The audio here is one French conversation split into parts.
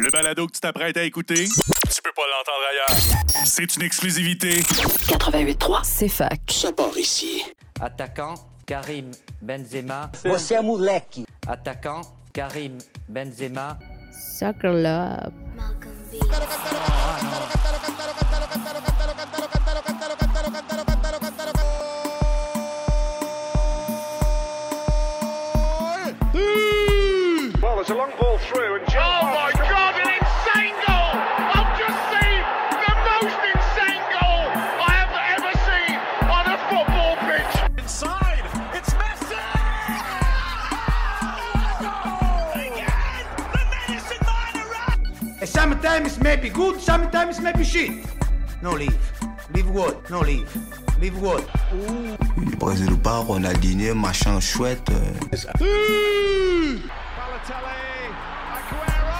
Le balado que tu t'apprêtes à écouter, tu peux pas l'entendre ailleurs. C'est une exclusivité. 88.3, c'est fac. Ça part ici. Attaquant, Karim Benzema. Você é moleque. Attaquant, Karim Benzema. Soccer Love. Well, maybe good, sometimes maybe shit. No leave. Leave what? No leave. Leave what? Brésil pas, Ronaldinho, machin chouette. euh. Balotelli, Aguero.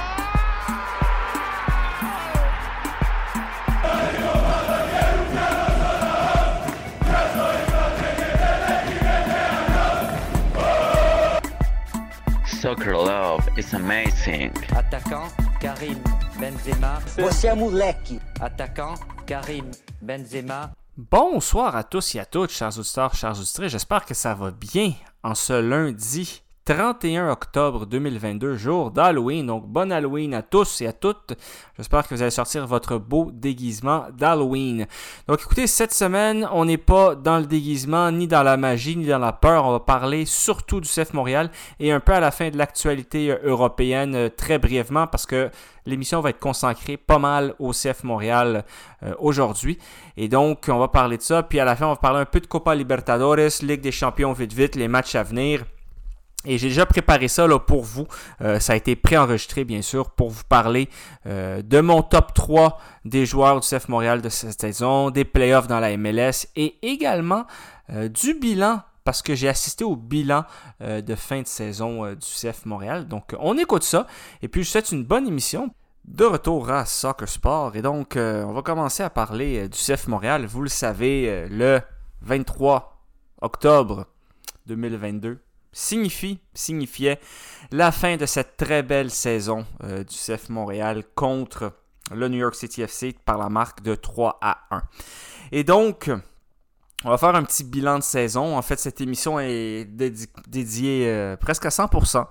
Soccer love is amazing. Attaquant, Karim Benzema. Moleque. Attaquant, Karim Benzema. Bonsoir à tous et à toutes, chers auditeurs, chers auditrices. J'espère que ça va bien en ce lundi 31 octobre 2022, jour d'Halloween. Donc, bon Halloween à tous et à toutes. J'espère que vous allez sortir votre beau déguisement d'Halloween. Donc, écoutez, cette semaine, on n'est pas dans le déguisement, ni dans la magie, ni dans la peur. On va parler surtout du CF Montréal et un peu à la fin de l'actualité euh, européenne, euh, très brièvement, parce que l'émission va être consacrée pas mal au CF Montréal euh, aujourd'hui. Et donc, on va parler de ça. Puis à la fin, on va parler un peu de Copa Libertadores, Ligue des Champions vite vite, les matchs à venir. Et j'ai déjà préparé ça là, pour vous. Euh, ça a été préenregistré, bien sûr, pour vous parler euh, de mon top 3 des joueurs du CF Montréal de cette saison, des playoffs dans la MLS et également euh, du bilan, parce que j'ai assisté au bilan de fin de saison du CF Montréal. Donc, on écoute ça. Et puis, je vous souhaite une bonne émission. De retour à Soccer Sport. Et donc, on va commencer à parler du CF Montréal. Vous le savez, le 23 octobre 2022 signifie, signifiait la fin de cette très belle saison euh, du CF Montréal contre le New York City FC par la marque de 3 à 1. Et donc, on va faire un petit bilan de saison. En fait, cette émission est dédi- dédiée euh, presque à 100%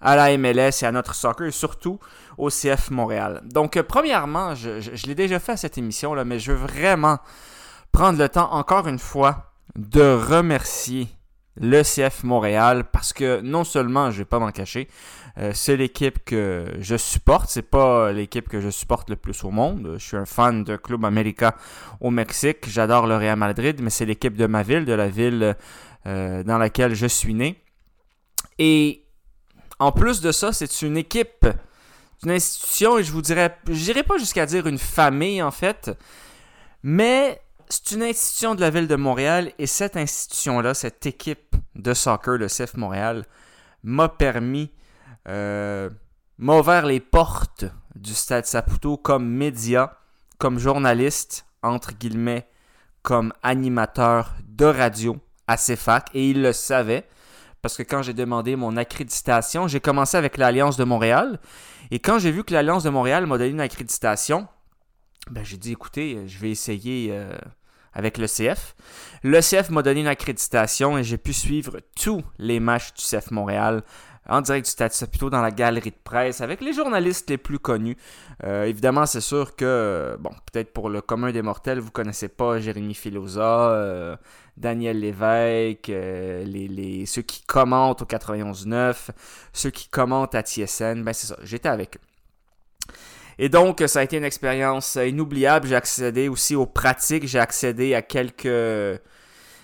à la MLS et à notre soccer et surtout au CF Montréal. Donc, euh, premièrement, je, je- je l'ai déjà fait à cette émission, là, mais je veux vraiment prendre le temps, encore une fois, de remercier le CF Montréal parce que non seulement, je vais pas m'en cacher, euh, c'est l'équipe que je supporte. C'est pas l'équipe que je supporte le plus au monde. Je suis un fan de Club América au Mexique. J'adore le Real Madrid, mais c'est l'équipe de ma ville, de la ville euh, dans laquelle je suis né. Et en plus de ça, c'est une équipe, une institution, et je vous dirais, je pas jusqu'à dire une famille en fait, mais c'est une institution de la ville de Montréal et cette institution-là, cette équipe de soccer, le CF Montréal, m'a permis, euh, m'a ouvert les portes du Stade Saputo comme média, comme journaliste, entre guillemets, comme animateur de radio à CFAC et il le savait parce que quand j'ai demandé mon accréditation, j'ai commencé avec l'Alliance de Montréal. Et quand j'ai vu que l'Alliance de Montréal m'a donné une accréditation, ben, j'ai dit écoutez, je vais essayer euh, avec le CF. Le CF m'a donné une accréditation et j'ai pu suivre tous les matchs du CF Montréal en direct du Stade Saputo dans la galerie de presse avec les journalistes les plus connus. Euh, évidemment, c'est sûr que, bon, peut-être pour le commun des mortels, vous connaissez pas Jérémy Filosa, euh, Daniel Lévesque, euh, les, les- ceux qui commentent au 91.9, ceux qui commentent à TSN, ben c'est ça, j'étais avec eux. Et donc, ça a été une expérience inoubliable. J'ai accédé aussi aux pratiques, j'ai accédé à quelques,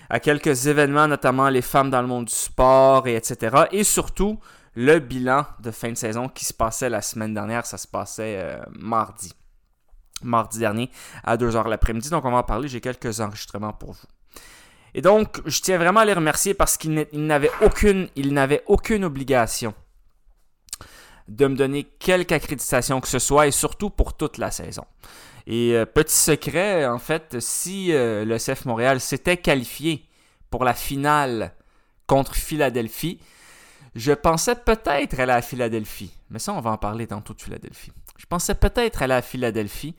à quelques événements, notamment les femmes dans le monde du sport, et etc. Et surtout, le bilan de fin de saison qui se passait la semaine dernière, ça se passait euh, mardi. Mardi dernier à 2h l'après-midi. Donc, on va en parler. J'ai quelques enregistrements pour vous. Et donc, je tiens vraiment à les remercier parce qu'ils n'a- ils n'avaient aucune, n'avaient aucune obligation de me donner quelque accréditation que ce soit et surtout pour toute la saison. Et euh, petit secret, en fait, si euh, le CF Montréal s'était qualifié pour la finale contre Philadelphie, je pensais peut-être aller à Philadelphie. Mais ça, on va en parler tantôt de Philadelphie. je pensais peut-être aller à Philadelphie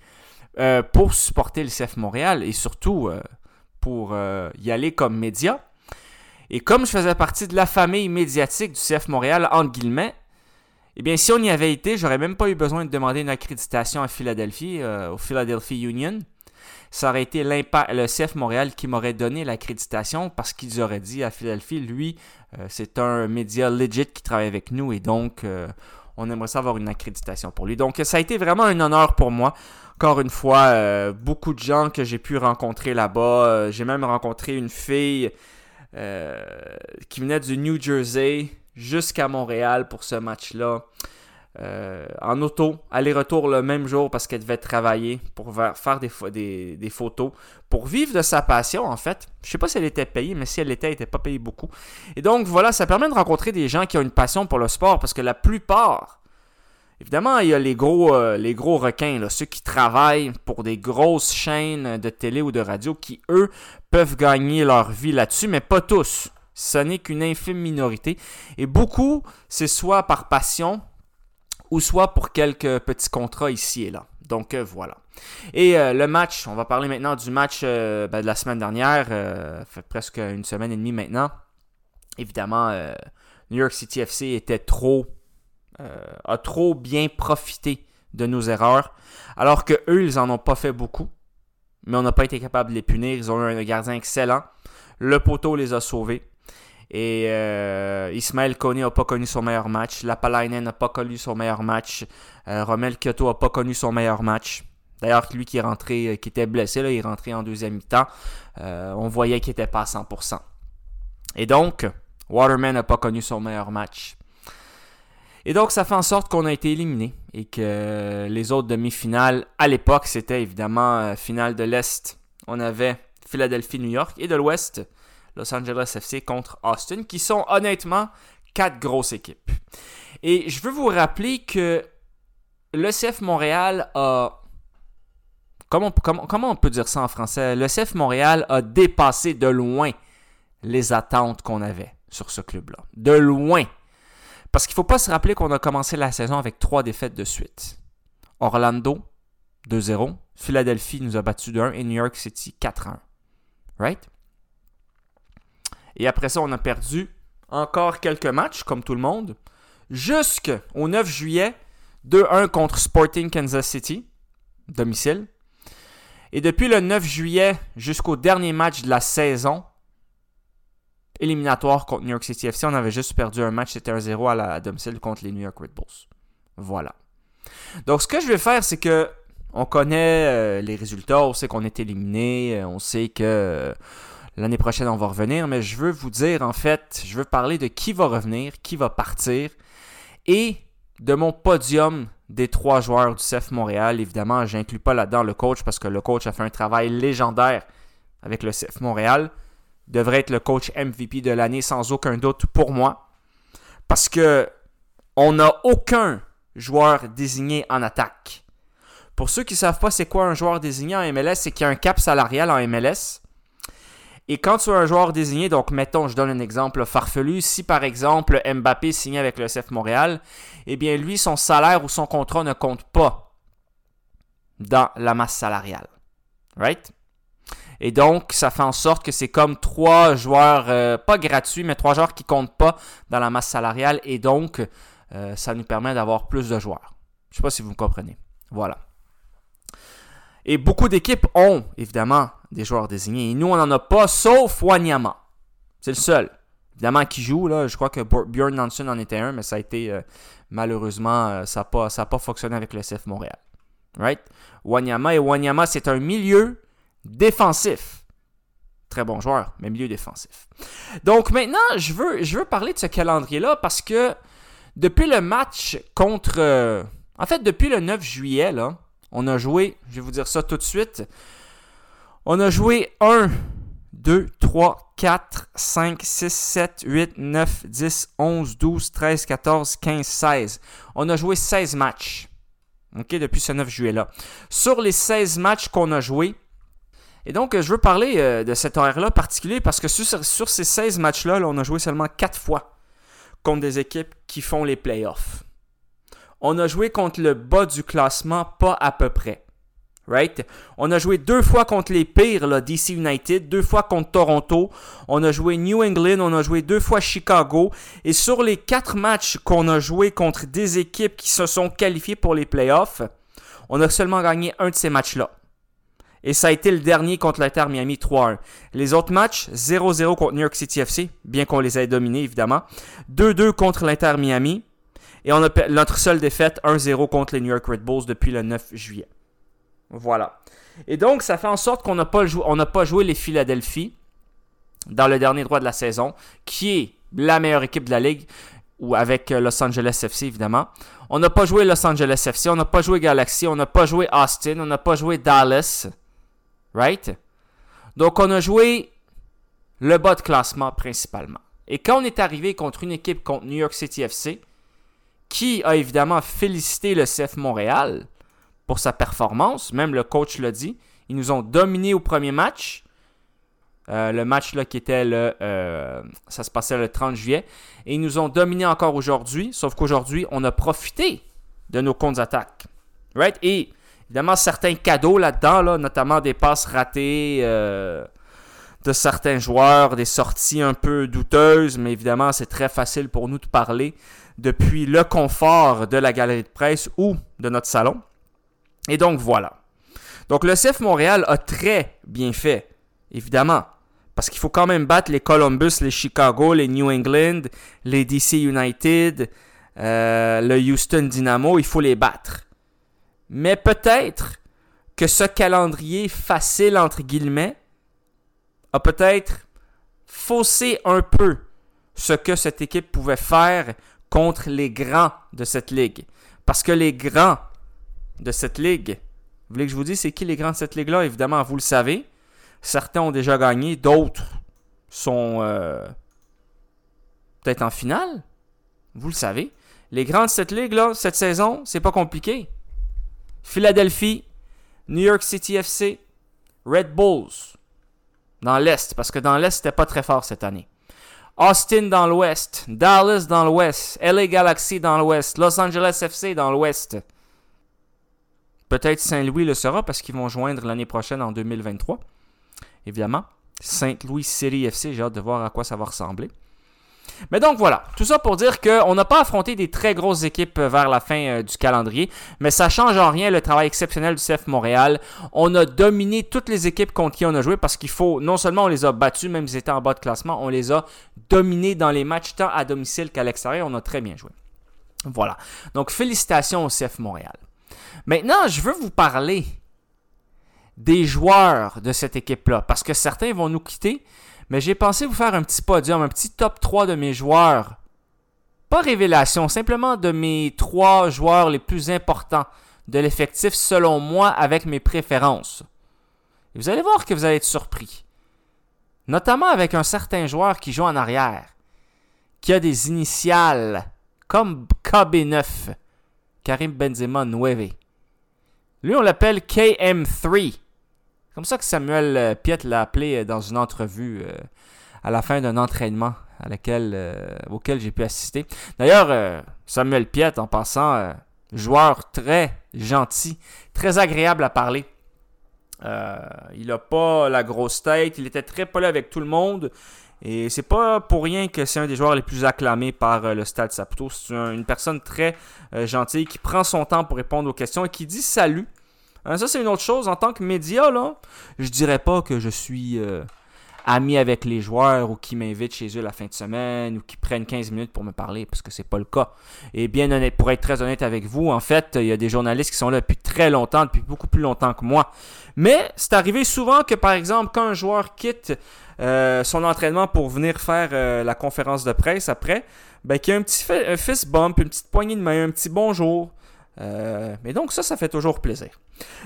euh, pour supporter le CF Montréal et surtout pour y aller comme média. Et comme je faisais partie de la famille médiatique du CF Montréal, entre guillemets, eh bien, si on y avait été, j'aurais même pas eu besoin de demander une accréditation à Philadelphie, au Philadelphia Union. Ça aurait été le CF Montréal qui m'aurait donné l'accréditation parce qu'ils auraient dit à Philadelphie, lui, c'est un média legit qui travaille avec nous et donc on aimerait savoir une accréditation pour lui. Donc, ça a été vraiment un honneur pour moi. Encore une fois, euh, beaucoup de gens que j'ai pu rencontrer là-bas. Euh, j'ai même rencontré une fille euh, qui venait du New Jersey jusqu'à Montréal pour ce match-là. Euh, en auto, aller-retour le même jour parce qu'elle devait travailler pour faire des, photos, pour vivre de sa passion en fait. Je sais pas si elle était payée, mais si elle l'était, elle n'était pas payée beaucoup. Et donc voilà, ça permet de rencontrer des gens qui ont une passion pour le sport parce que la plupart, évidemment, il y a les gros, euh, les gros requins, ceux qui travaillent pour des grosses chaînes de télé ou de radio qui, eux, peuvent gagner leur vie là-dessus, mais pas tous. Ce n'est qu'une infime minorité. Et beaucoup, c'est soit par passion, ou soit pour quelques petits contrats ici et là. Donc euh, voilà. Et euh, le match, on va parler maintenant du match euh, ben, de la semaine dernière, fait presque une semaine et demie maintenant. Évidemment, New York City FC était trop, a trop bien profité de nos erreurs, alors que eux, ils en ont pas fait beaucoup, mais on n'a pas été capable de les punir. Ils ont eu un gardien excellent. Le poteau les a sauvés. Et euh, Ismaël Kone n'a pas connu son meilleur match. Lapalainen n'a pas connu son meilleur match. Euh, Romel Kyoto n'a pas connu son meilleur match. D'ailleurs, lui qui est rentré, euh, qui était blessé, il est rentré en deuxième mi-temps. on voyait qu'il n'était pas à 100%. Et donc, Waterman n'a pas connu son meilleur match. Et donc, ça fait en sorte qu'on a été éliminé et que les autres demi-finales, à l'époque, c'était évidemment finale de l'Est. On avait Philadelphie-New York et de l'Ouest, Los Angeles FC contre Austin, qui sont honnêtement quatre grosses équipes. Et je veux vous rappeler que le CF Montréal a... Comment, on peut dire ça en français? Le CF Montréal a dépassé de loin les attentes qu'on avait sur ce club-là. De loin. Parce qu'il ne faut pas se rappeler qu'on a commencé la saison avec trois défaites de suite. Orlando, 2-0. Philadelphie nous a battu 2-1 et New York City 4-1. Right? Et après ça, on a perdu encore quelques matchs, comme tout le monde, jusqu'au 9 juillet, 2-1 contre Sporting Kansas City, domicile. Et depuis le 9 juillet jusqu'au dernier match de la saison, éliminatoire contre New York City FC, on avait juste perdu un match, c'était 1-0 à la domicile contre les New York Red Bulls. Voilà. Donc ce que je vais faire, c'est que on connaît euh, les résultats, on sait qu'on est éliminé, euh, on sait que L'année prochaine, on va revenir, mais je veux vous dire, en fait, je veux parler de qui va revenir, qui va partir, et de mon podium des trois joueurs du CF Montréal. Évidemment, je n'inclus pas là-dedans le coach parce que le coach a fait un travail légendaire avec le CF Montréal. Devrait être le coach MVP de l'année sans aucun doute pour moi. Parce que on n'a aucun joueur désigné en attaque. Pour ceux qui ne savent pas c'est quoi un joueur désigné en MLS, c'est qu'il y a un cap salarial en MLS. Et quand tu as un joueur désigné, donc mettons, je donne un exemple farfelu, si par exemple Mbappé signe avec le CF Montréal, eh bien lui, son salaire ou son contrat ne compte pas dans la masse salariale. Right? Et donc, ça fait en sorte que c'est comme trois joueurs, euh, pas gratuits, mais trois joueurs qui comptent pas dans la masse salariale. Et donc, euh, ça nous permet d'avoir plus de joueurs. Je ne sais pas si vous me comprenez. Voilà. Et beaucoup d'équipes ont, évidemment, des joueurs désignés. Et nous, on n'en a pas, sauf Wanyama. C'est le seul. Évidemment, qui joue, là, je crois que Bjorn Nansen en était un, mais ça a été, euh, malheureusement, euh, ça n'a pas, pas fonctionné avec le CF Montréal. Right? Wanyama, et Wanyama, c'est un milieu défensif. Très bon joueur, mais milieu défensif. Donc maintenant, je veux, je veux parler de ce calendrier-là parce que depuis le match contre... Euh, en fait, depuis le 9 juillet, là, on a joué, je vais vous dire ça tout de suite, on a joué 1, 2, 3, 4, 5, 6, 7, 8, 9, 10, 11, 12, 13, 14, 15, 16. On a joué 16 matchs. OK, depuis ce 9 juillet-là. Sur les 16 matchs qu'on a joués, et donc je veux parler euh, de cet horaire-là particulier parce que sur, sur ces 16 matchs-là, on a joué seulement 4 fois contre des équipes qui font les playoffs. On a joué contre le bas du classement, pas à peu près. Right? On a joué deux fois contre les pires, là, DC United, deux fois contre Toronto. On a joué New England, on a joué deux fois Chicago. Et sur les quatre matchs qu'on a joué contre des équipes qui se sont qualifiées pour les playoffs, on a seulement gagné un de ces matchs-là. Et ça a été le dernier contre l'Inter Miami 3-1. Les autres matchs, 0-0 contre New York City FC, bien qu'on les ait dominés évidemment. 2-2 contre l'Inter Miami. Et on a notre seule défaite, 1-0 contre les New York Red Bulls depuis le 9 juillet. Voilà. Et donc, ça fait en sorte qu'on n'a pas, pas joué les Philadelphie dans le dernier droit de la saison, qui est la meilleure équipe de la ligue, ou avec euh, Los Angeles FC évidemment. On n'a pas joué Los Angeles FC, on n'a pas joué Galaxy, on n'a pas joué Austin, on n'a pas joué Dallas. Right? Donc, on a joué le bas de classement principalement. Et quand on est arrivé contre une équipe contre New York City FC, qui a évidemment félicité le CF Montréal pour sa performance, même le coach l'a dit, ils nous ont dominé au premier match. Euh, le match qui était le. Euh, ça se passait le 30 juillet. Et ils nous ont dominé encore aujourd'hui. Sauf qu'aujourd'hui, on a profité de nos contre-attaques. Right? Et Évidemment, certains cadeaux là-dedans, là, notamment des passes ratées euh, de certains joueurs, des sorties un peu douteuses, mais évidemment, c'est très facile pour nous de parler depuis le confort de la galerie de presse ou de notre salon. Et donc voilà. Donc le CF Montréal a très bien fait, évidemment, parce qu'il faut quand même battre les Columbus, les Chicago, les New England, les DC United, euh, le Houston Dynamo, il faut les battre. Mais peut-être que ce calendrier facile, entre guillemets, a peut-être faussé un peu ce que cette équipe pouvait faire contre les grands de cette ligue. Parce que les grands de cette ligue, vous voulez que je vous dise c'est qui les grands de cette ligue-là? Évidemment, vous le savez. Certains ont déjà gagné, d'autres sont euh, peut-être en finale. Vous le savez. Les grands de cette ligue-là, cette saison, c'est pas compliqué. Philadelphie, New York City FC, Red Bulls dans l'Est, parce que dans l'Est, c'était pas très fort cette année. Austin dans l'Ouest, Dallas dans l'Ouest, LA Galaxy dans l'Ouest, Los Angeles FC dans l'Ouest. Peut-être Saint-Louis le sera parce qu'ils vont joindre l'année prochaine en 2023. Évidemment. Saint-Louis City FC, j'ai hâte de voir à quoi ça va ressembler. Mais donc voilà, tout ça pour dire qu'on n'a pas affronté des très grosses équipes vers la fin euh, du calendrier, mais ça change en rien le travail exceptionnel du CF Montréal. On a dominé toutes les équipes contre qui on a joué parce qu'il faut, non seulement on les a battus, même s'ils étaient en bas de classement, on les a dominés dans les matchs tant à domicile qu'à l'extérieur. On a très bien joué. Voilà. Donc félicitations au CF Montréal. Maintenant, je veux vous parler des joueurs de cette équipe-là parce que certains vont nous quitter mais j'ai pensé vous faire un petit podium, un petit top 3 de mes joueurs. Pas révélation, simplement de mes 3 joueurs les plus importants de l'effectif selon moi avec mes préférences. Et vous allez voir que vous allez être surpris. Notamment avec un certain joueur qui joue en arrière, qui a des initiales comme KB9, Karim Benzema 9. Lui, on l'appelle KM3 comme ça que Samuel euh, Piet l'a appelé euh, dans une entrevue euh, à la fin d'un entraînement auquel j'ai pu assister. D'ailleurs, Samuel Piet, en passant, joueur très gentil, très agréable à parler. il n'a pas la grosse tête, il était très poli avec tout le monde. Et c'est pas pour rien que c'est un des joueurs les plus acclamés par le Stade Saputo. C'est une personne très gentille qui prend son temps pour répondre aux questions et qui dit salut Hein, ça, c'est une autre chose. En tant que média, là, je dirais pas que je suis euh, ami avec les joueurs ou qui m'invitent chez eux la fin de semaine ou qui prennent 15 minutes pour me parler, parce que c'est pas le cas. Et bien honnête, pour être très honnête avec vous, en fait, il y a des journalistes qui sont là depuis très longtemps, depuis beaucoup plus longtemps que moi. Mais c'est arrivé souvent que, par exemple, quand un joueur quitte euh, son entraînement pour venir faire euh, la conférence de presse après, ben, qu'il y a un petit fist bump, une petite poignée de main, un petit bonjour. Mais donc ça, ça fait toujours plaisir.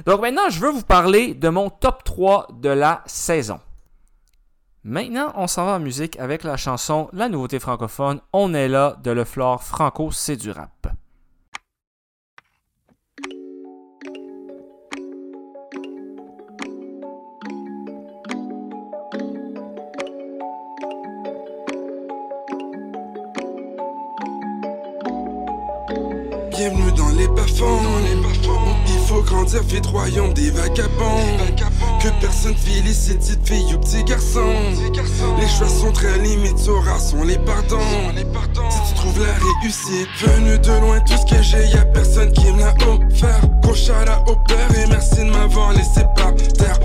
Donc maintenant, je veux vous parler de mon top 3 de la saison. Maintenant, on s'en va en musique avec la chanson La nouveauté francophone On est là de Le Flore Franco, c'est du rap. Bienvenue les bas-fonds. Il faut grandir vite, royaume des vagabonds. Que personne félicite, petite fille ou petit garçon. Les choix sont très limites, rares sont les pardons. Si tu trouves la réussite, venu de loin, tout ce que j'ai, y'a personne qui me l'a offert. Gros au père et merci de m'avoir laissé par terre.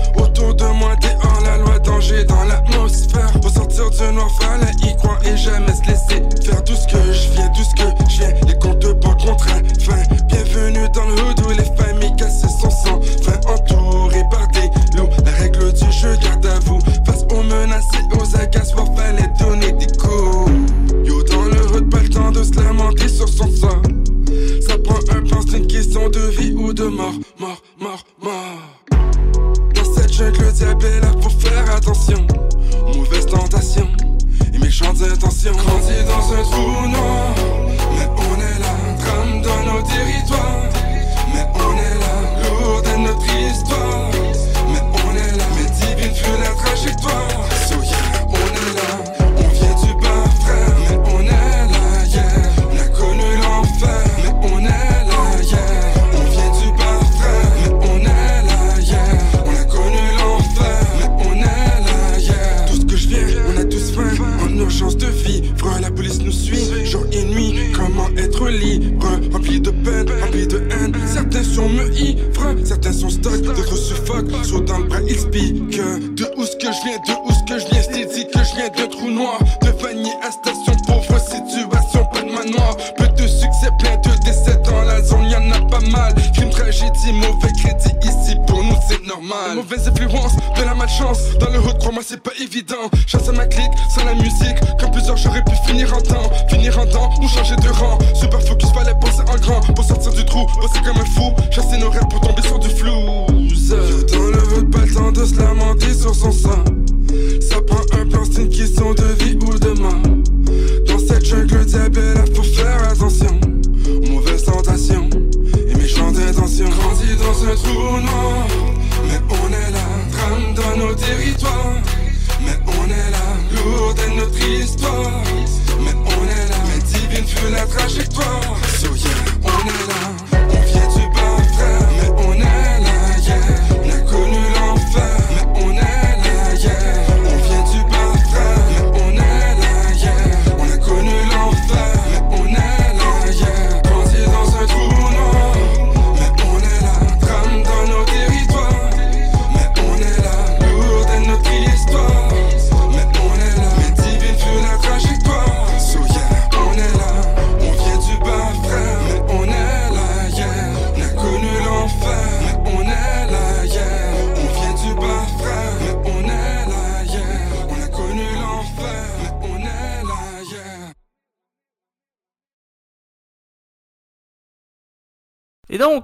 Sortir du trou,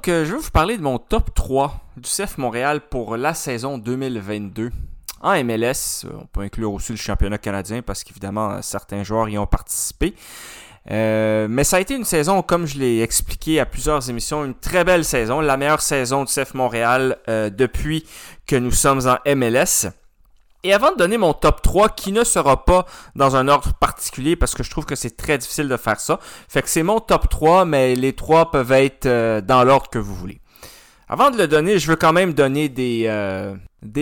euh, je vais vous parler de mon top 3 du CF Montréal pour la saison 2022. En MLS, euh, on peut inclure aussi le championnat canadien parce qu'évidemment, euh, certains joueurs y ont participé. Mais ça a été une saison, comme je l'ai expliqué à plusieurs émissions, une très belle saison, la meilleure saison du CF Montréal depuis que nous sommes en MLS. Et avant de donner mon top 3, qui ne sera pas dans un ordre particulier, parce que je trouve que c'est très difficile de faire ça, fait que c'est mon top 3, mais les trois peuvent être euh, dans l'ordre que vous voulez. Avant de le donner, je veux quand même donner des, euh,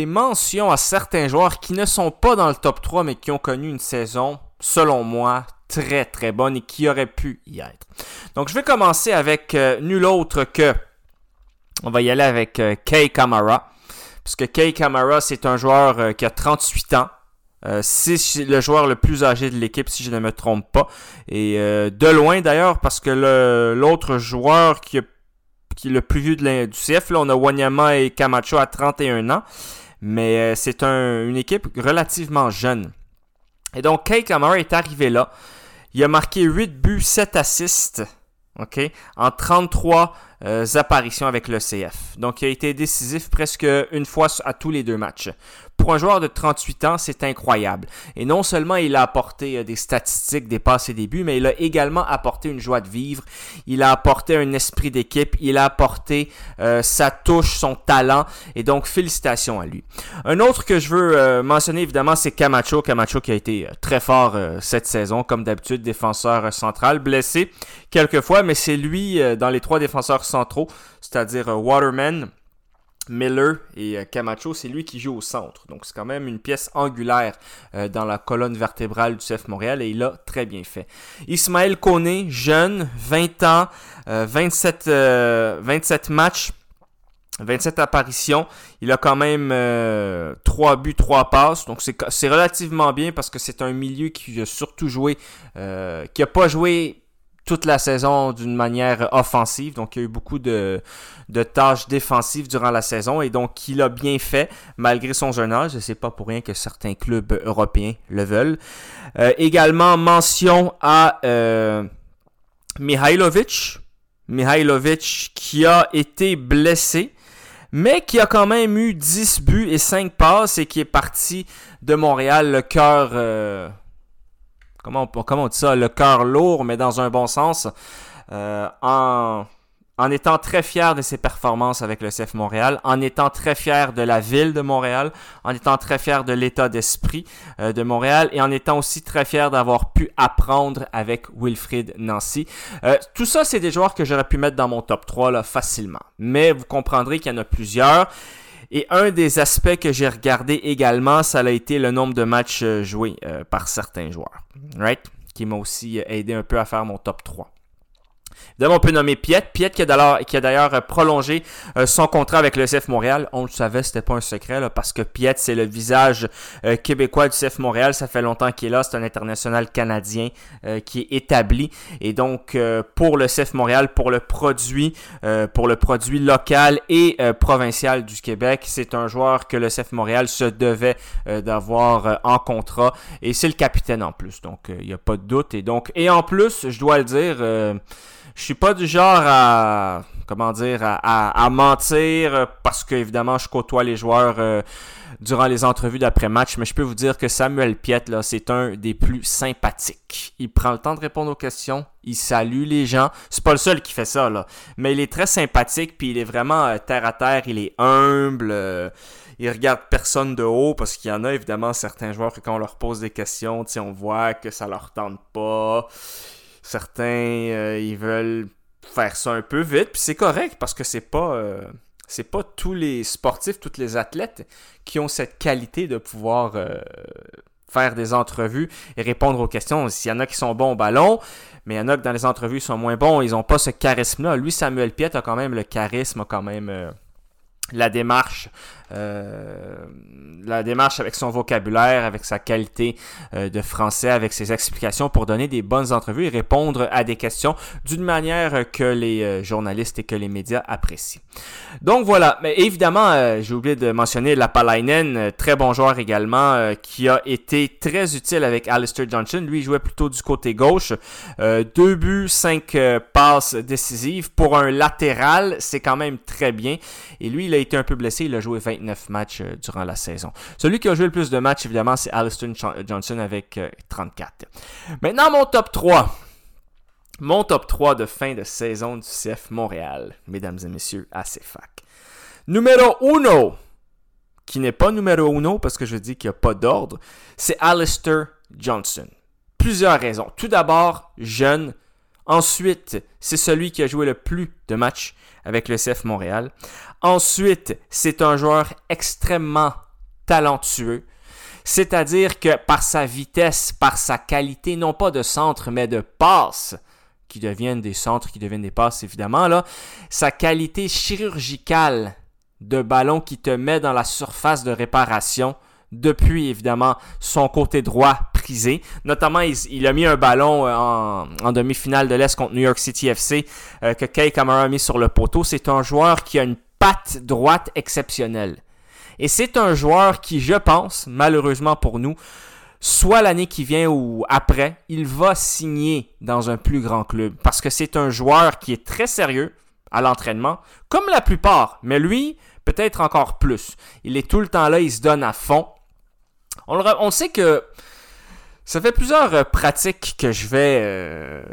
mentions à certains joueurs qui ne sont pas dans le top 3, mais qui ont connu une saison, selon moi, très très bonne et qui auraient pu y être. Donc je vais commencer avec euh, nul autre que... On va y aller avec Kay Kamara. Puisque Kay Kamara, c'est un joueur euh, qui a 38 ans. Euh, c'est le joueur le plus âgé de l'équipe, si je ne me trompe pas. Et euh, de loin d'ailleurs, parce que l'autre joueur qui, est le plus vieux de du CF, là, on a Wanyama et Camacho à 31 ans. Mais euh, c'est un- une équipe relativement jeune. Et donc, Kay Kamara est arrivé là. Il a marqué 8 buts, 7 assists. OK? En 33 euh, apparitions avec le CF. Donc, il a été décisif presque une fois à tous les deux matchs. Pour un joueur de 38 ans, c'est incroyable. Et non seulement il a apporté euh, des statistiques, des passes et des mais il a également apporté une joie de vivre. Il a apporté un esprit d'équipe. Il a apporté euh, sa touche, son talent. Et donc, félicitations à lui. Un autre que je veux euh, mentionner, évidemment, c'est Camacho. Camacho qui a été très fort cette saison, comme d'habitude, défenseur central, blessé quelques fois, mais c'est lui, dans les trois défenseurs centraux, c'est-à-dire Waterman, Miller et Camacho, c'est lui qui joue au centre. Donc c'est quand même une pièce angulaire dans la colonne vertébrale du CF Montréal et il a très bien fait. Ismaël Koné, jeune, 20 ans, 27, 27 matchs 27 apparitions. Il a quand même 3 buts, 3 passes. Donc c'est relativement bien parce que c'est un milieu qui a surtout joué, euh, qui a pas joué toute la saison d'une manière offensive. Donc il y a eu beaucoup de, de, tâches défensives durant la saison et donc il a bien fait malgré son jeune âge. C'est pas pour rien que certains clubs européens le veulent. Euh, également mention à euh, Mihailovic. Mihailovic qui a été blessé mais qui a quand même eu 10 buts et 5 passes et qui est parti de Montréal le cœur... Euh, comment, on, dit ça? Le cœur lourd, mais dans un bon sens. Euh, en en étant très fier de ses performances avec le CF Montréal, en étant très fier de la ville de Montréal, en étant très fier de l'état d'esprit euh, de Montréal et en étant aussi très fier d'avoir pu apprendre avec Wilfried Nancy. Euh, tout ça, c'est des joueurs que j'aurais pu mettre dans mon top 3 là, facilement. Mais vous comprendrez qu'il y en a plusieurs. Et un des aspects que j'ai regardé également, ça a été le nombre de matchs euh, joués par certains joueurs. Right? Qui m'a aussi aidé un peu à faire mon top 3. Évidemment, on peut nommer Piet. Piet qui a d'ailleurs euh, prolongé euh, son contrat avec le CF Montréal. On le savait, c'était pas un secret, là, parce que Piet, c'est le visage euh, québécois du CF Montréal. Ça fait longtemps qu'il est là. C'est un international canadien qui est établi. Et donc, pour le CF Montréal, pour le produit, pour le produit local et provincial du Québec, c'est un joueur que le CF Montréal se devait d'avoir en contrat. Et c'est le capitaine en plus. Donc, il n'y a pas de doute. Et donc, et en plus, je dois le dire, je suis pas du genre à comment dire à, mentir parce que évidemment je côtoie les joueurs euh, durant les entrevues d'après-match, mais je peux vous dire que Samuel Piet, là, c'est un des plus sympathiques. Il prend le temps de répondre aux questions, il salue les gens. C'est pas le seul qui fait ça, là. Mais il est très sympathique, puis il est vraiment euh, terre à terre, il est humble. Euh, il regarde personne de haut parce qu'il y en a évidemment certains joueurs que quand on leur pose des questions, on voit que ça leur tente pas. Certains, euh, ils veulent faire ça un peu vite, puis c'est correct parce que c'est pas, euh, pas tous les sportifs, tous les athlètes qui ont cette qualité de pouvoir euh, faire des entrevues et répondre aux questions. S'il y en a qui sont bons au ballon, mais il y en a qui dans les entrevues sont moins bons, ils n'ont pas ce charisme-là. Lui, Samuel Piet a quand même le charisme, a quand même la démarche euh, la démarche avec son vocabulaire, avec sa qualité euh, de français, avec ses explications pour donner des bonnes entrevues et répondre à des questions d'une manière que les euh, journalistes et que les médias apprécient. Donc voilà, mais évidemment, j'ai oublié de mentionner la Palainen, très bon joueur également, qui a été très utile avec Alistair Johnson. Lui, jouait plutôt du côté gauche. deux buts, cinq passes décisives. Pour un latéral, c'est quand même très bien. Et lui, il a été un peu blessé, il a joué 20 29 matchs euh, durant la saison. Celui qui a joué le plus de matchs, évidemment, c'est Alistair Johnson avec 34. Euh, Maintenant, mon top 3. Mon top 3 de fin de saison du CF Montréal, mesdames et messieurs, à CFAC. Numéro 1, qui n'est pas numéro 1 parce que je dis qu'il n'y a pas d'ordre, c'est Alistair Johnson. Plusieurs raisons. Tout d'abord, jeune. Ensuite, c'est celui qui a joué le plus de matchs avec le CF Montréal. Ensuite, c'est un joueur extrêmement talentueux. C'est-à-dire que par sa vitesse, par sa qualité, non pas de centre, mais de passe, qui deviennent des centres, qui deviennent des passes, évidemment, là, sa qualité chirurgicale de ballon qui te met dans la surface de réparation, depuis évidemment son côté droit prisé. Notamment, il, a mis un ballon euh, en, demi-finale de l'Est contre New York City FC euh, que Kay Kamara a mis sur le poteau. C'est un joueur qui a une patte droite exceptionnelle. Et c'est un joueur qui, je pense, malheureusement pour nous, soit l'année qui vient ou après, il va signer dans un plus grand club. Parce que c'est un joueur qui est très sérieux à l'entraînement, comme la plupart. Mais lui, peut-être encore plus. Il est tout le temps là, il se donne à fond. On, sait que ça fait plusieurs euh, pratiques que je vais. Euh,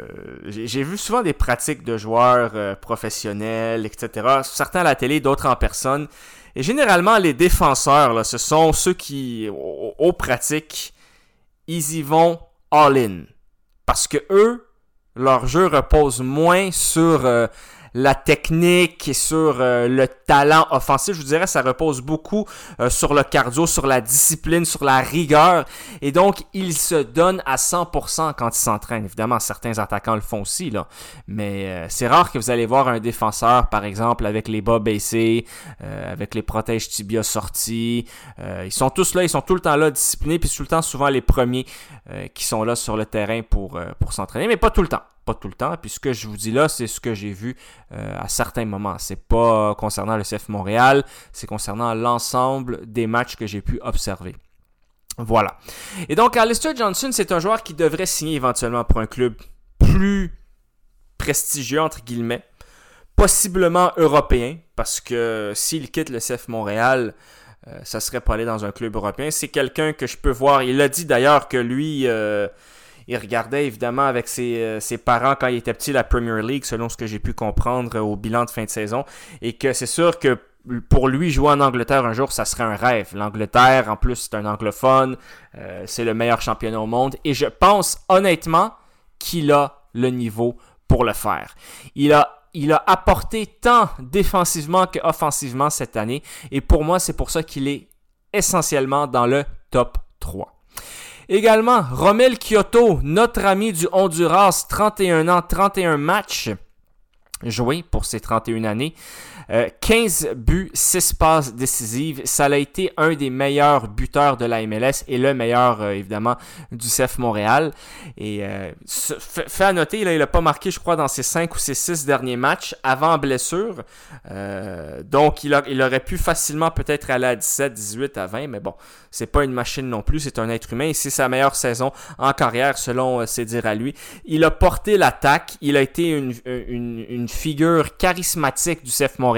j'ai vu souvent des pratiques de joueurs euh, professionnels, etc. Certains à la télé, d'autres en personne. Et généralement, les défenseurs, ce sont ceux qui, aux, pratiques, ils y vont all-in. Parce que eux, leur jeu repose moins sur la technique et sur euh, le talent offensif. Je vous dirais, ça repose beaucoup euh, sur le cardio, sur la discipline, sur la rigueur. Et donc, il se donne à 100% quand il s'entraîne. Évidemment, certains attaquants le font aussi, là. Mais euh, c'est rare que vous allez voir un défenseur, par exemple, avec les bas baissés, avec les protèges tibia sortis. ils sont tous là, ils sont tout le temps là, disciplinés, puis tout le temps, souvent les premiers qui sont là sur le terrain pour, pour s'entraîner. Mais pas tout le temps pas tout le temps. Puis ce que je vous dis là, c'est ce que j'ai vu euh, à certains moments. C'est pas concernant le CF Montréal, c'est concernant l'ensemble des matchs que j'ai pu observer. Voilà. Et donc, Alistair Johnson, c'est un joueur qui devrait signer éventuellement pour un club plus prestigieux, entre guillemets, possiblement européen, parce que s'il quitte le CF Montréal, euh, ça serait pour aller dans un club européen. C'est quelqu'un que je peux voir. Il a dit d'ailleurs que lui, euh, il regardait évidemment avec euh, ses, parents quand il était petit la Premier League, selon ce que j'ai pu comprendre au bilan de fin de saison. Et que c'est sûr que pour lui, jouer en Angleterre un jour, ça serait un rêve. L'Angleterre, en plus, c'est un anglophone. Euh, c'est le meilleur championnat au monde. Et je pense honnêtement qu'il a le niveau pour le faire. Il a, il a apporté tant défensivement qu'offensivement cette année. Et pour moi, c'est pour ça qu'il est essentiellement dans le top 3. Également, Romel Kyoto, notre ami du Honduras, 31 ans, 31 matchs joués pour ses 31 années. 15 euh, buts, 6 passes décisives. Ça a été un des meilleurs buteurs de la MLS et le meilleur, euh, évidemment, du CF Montréal. Et euh, fait à noter, il n'a pas marqué, je crois, dans ses 5 ou ses 6 derniers matchs avant blessure. donc, il, il aurait pu facilement peut-être aller à 17, 18, à 20, mais bon, c'est pas une machine non plus, c'est un être humain et c'est sa meilleure saison en carrière, selon ses dires à lui. Il a porté l'attaque, il a été une, une, une figure charismatique du CF Montréal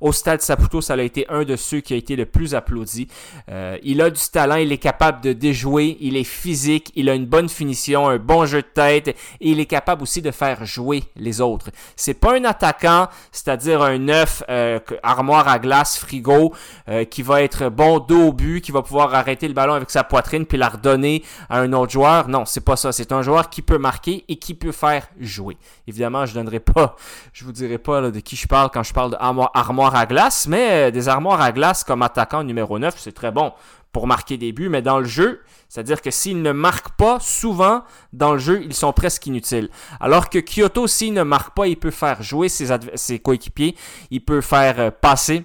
au Stade Saputo, ça a été un de ceux qui a été le plus applaudi. Euh, il a du talent, il est capable de déjouer, il est physique, il a une bonne finition, un bon jeu de tête et il est capable aussi de faire jouer les autres. C'est pas un attaquant, c'est-à-dire un neuf euh, armoire à glace, frigo, euh, qui va être bon dos au but, qui va pouvoir arrêter le ballon avec sa poitrine puis la redonner à un autre joueur. Non, c'est pas ça. C'est un joueur qui peut marquer et qui peut faire jouer. Évidemment, je donnerai pas, je vous dirai pas de qui je parle quand je parle de armoire, à glace, mais euh, des armoires à glace comme attaquant numéro 9, c'est très bon pour marquer des buts, mais dans le jeu, c'est-à-dire que s'ils ne marquent pas, souvent, dans le jeu, ils sont presque inutiles. Alors que Kyoto, s'il ne marque pas, il peut faire jouer ses, coéquipiers, il peut faire euh, passer,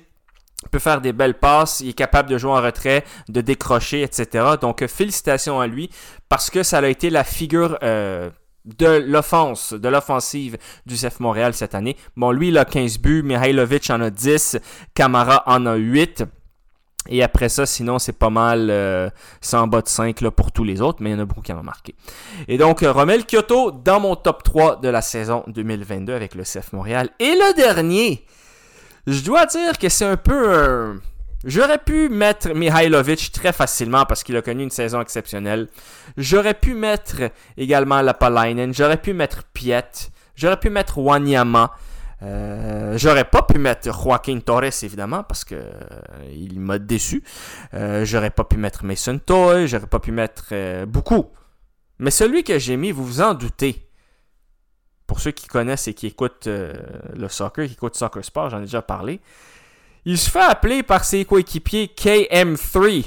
il peut faire des belles passes, il est capable de jouer en retrait, de décrocher, etc. Donc, euh, félicitations à lui, parce que ça a été la figure de l'offense, de l'offensive du CF Montréal cette année. Bon, lui, il a 15 buts, Mihailovic en a 10, Camara en a 8. Et après ça, sinon, c'est pas mal, euh, c'est en bas de 5 là, pour tous les autres, mais il y en a beaucoup qui en ont marqué. Et donc, euh, Romel Kyoto dans mon top 3 de la saison 2022 avec le CF Montréal. Et le dernier, je dois dire que c'est un peu J'aurais pu mettre Mihailovic très facilement parce qu'il a connu une saison exceptionnelle. J'aurais pu mettre également Lapalainen. J'aurais pu mettre Piet. J'aurais pu mettre Wanyama. Euh, j'aurais pas pu mettre Joaquin Torres évidemment parce que euh, il m'a déçu. Euh, j'aurais pas pu mettre Mason Toy, j'aurais pas pu mettre beaucoup. Mais celui que j'ai mis, vous vous en doutez. Pour ceux qui connaissent et qui écoutent le soccer, qui écoutent Soccer Sport, j'en ai déjà parlé. Il se fait appeler par ses coéquipiers KM3.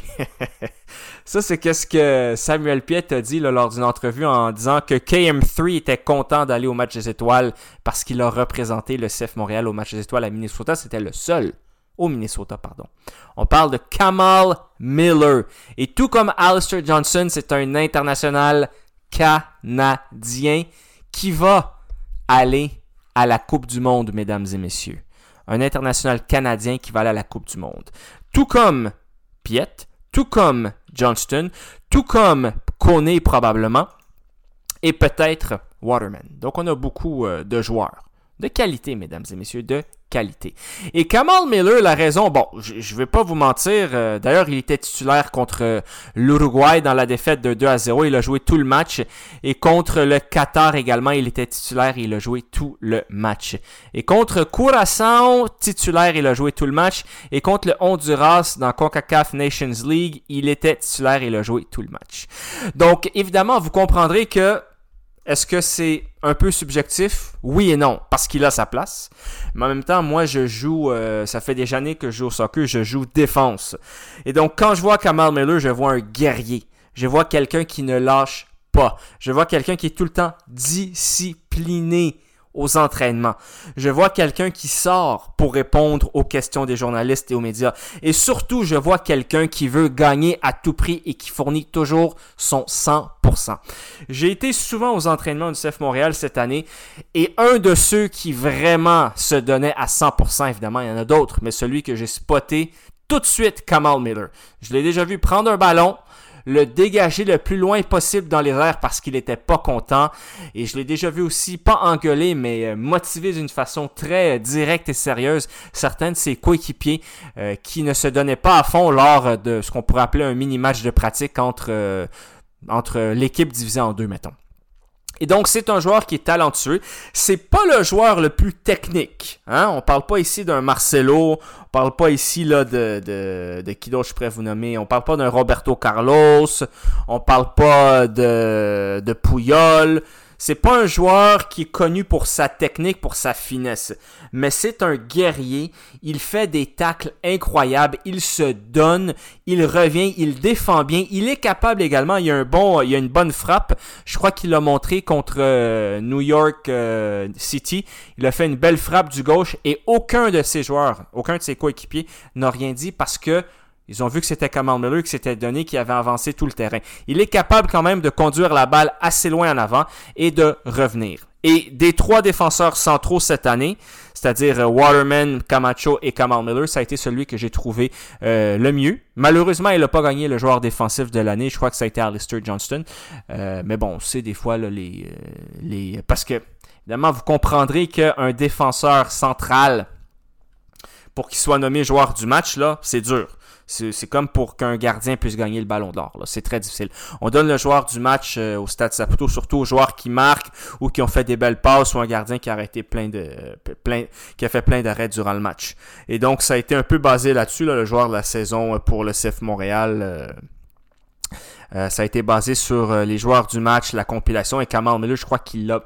Ça, c'est ce que Samuel Piet a dit lors d'une entrevue en disant que KM3 était content d'aller au match des étoiles parce qu'il a représenté le CF Montréal au match des étoiles à Minnesota. C'était le seul au Minnesota, pardon. On parle de Kamal Miller. Et tout comme Alistair Johnson, c'est un international canadien qui va aller à la Coupe du Monde, mesdames et messieurs un international canadien qui va aller à la Coupe du Monde. Tout comme Piet, tout comme Johnston, tout comme Kone probablement, et peut-être Waterman. Donc on a beaucoup euh, de joueurs de qualité, mesdames et messieurs, de qualité. Et Kamal Miller, la raison, bon, je ne vais pas vous mentir, euh, d'ailleurs, il était titulaire contre euh, l'Uruguay dans la défaite de 2 à 0. Il a joué tout le match. Et contre le Qatar également, il était titulaire il a joué tout le match. Et contre Curaçao, titulaire, il a joué tout le match. Et contre le Honduras dans CONCACAF Nations League, il était titulaire il a joué tout le match. Donc, évidemment, vous comprendrez que Est-ce que c'est un peu subjectif? Oui et non, parce qu'il a sa place. Mais en même temps, moi, je joue, euh, ça fait des années que je joue au soccer, je joue défense. Et donc, quand je vois Kamal Miller, je vois un guerrier. Je vois quelqu'un qui ne lâche pas. Je vois quelqu'un qui est tout le temps discipliné aux entraînements. Je vois quelqu'un qui sort pour répondre aux questions des journalistes et aux médias. Et surtout, je vois quelqu'un qui veut gagner à tout prix et qui fournit toujours son 100%. J'ai été souvent aux entraînements du CF Montréal cette année et un de ceux qui vraiment se donnait à 100%, évidemment, il y en a d'autres, mais celui que j'ai spoté tout de suite, Kamal Miller. Je l'ai déjà vu prendre un ballon, le dégager le plus loin possible dans les airs parce qu'il était pas content. Et je l'ai déjà vu aussi, pas engueuler, mais euh, motiver d'une façon très euh, directe et sérieuse certains de ses coéquipiers euh, qui ne se donnaient pas à fond lors de ce qu'on pourrait appeler un mini-match de pratique entre, entre l'équipe divisée en deux, mettons. Et donc, c'est un joueur qui est talentueux. C'est pas le joueur le plus technique. Hein? On parle pas ici d'un Marcelo. On parle pas ici là, de, de, qui d'autre je pourrais vous nommer? On parle pas d'un Roberto Carlos. On parle pas de, de Puyol. C'est pas un joueur qui est connu pour sa technique, pour sa finesse, mais c'est un guerrier. Il fait des tacles incroyables, il se donne, il revient, il défend bien, il est capable également, il a un bon, il a une bonne frappe. Je crois qu'il l'a montré contre euh, New York euh, City. Il a fait une belle frappe du gauche et aucun de ses joueurs, aucun de ses coéquipiers n'a rien dit parce que ils ont vu que c'était Kamal Miller qui s'était donné, qui avait avancé tout le terrain. Il est capable quand même de conduire la balle assez loin en avant et de revenir. Et des trois défenseurs centraux cette année, c'est-à-dire euh, Waterman, Camacho et Kamal Miller, ça a été celui que j'ai trouvé euh, le mieux. Malheureusement, il n'a pas gagné le joueur défensif de l'année. Je crois que ça a été Alistair Johnston. Euh, mais bon, c'est des fois les, les... Parce que, évidemment, vous comprendrez qu'un défenseur central, pour qu'il soit nommé joueur du match, là, c'est dur. C'est comme pour qu'un gardien puisse gagner le ballon d'or. C'est très difficile. On donne le joueur du match euh, au Stade Saputo, surtout aux joueurs qui marquent ou qui ont fait des belles passes ou un gardien qui a arrêté plein de plein qui a fait plein d'arrêts durant le match. Et donc ça a été un peu basé là-dessus, le joueur de la saison pour le CF Montréal. Euh, euh, ça a été basé sur les joueurs du match, la compilation et Kamal Miller, je crois qu'il l'a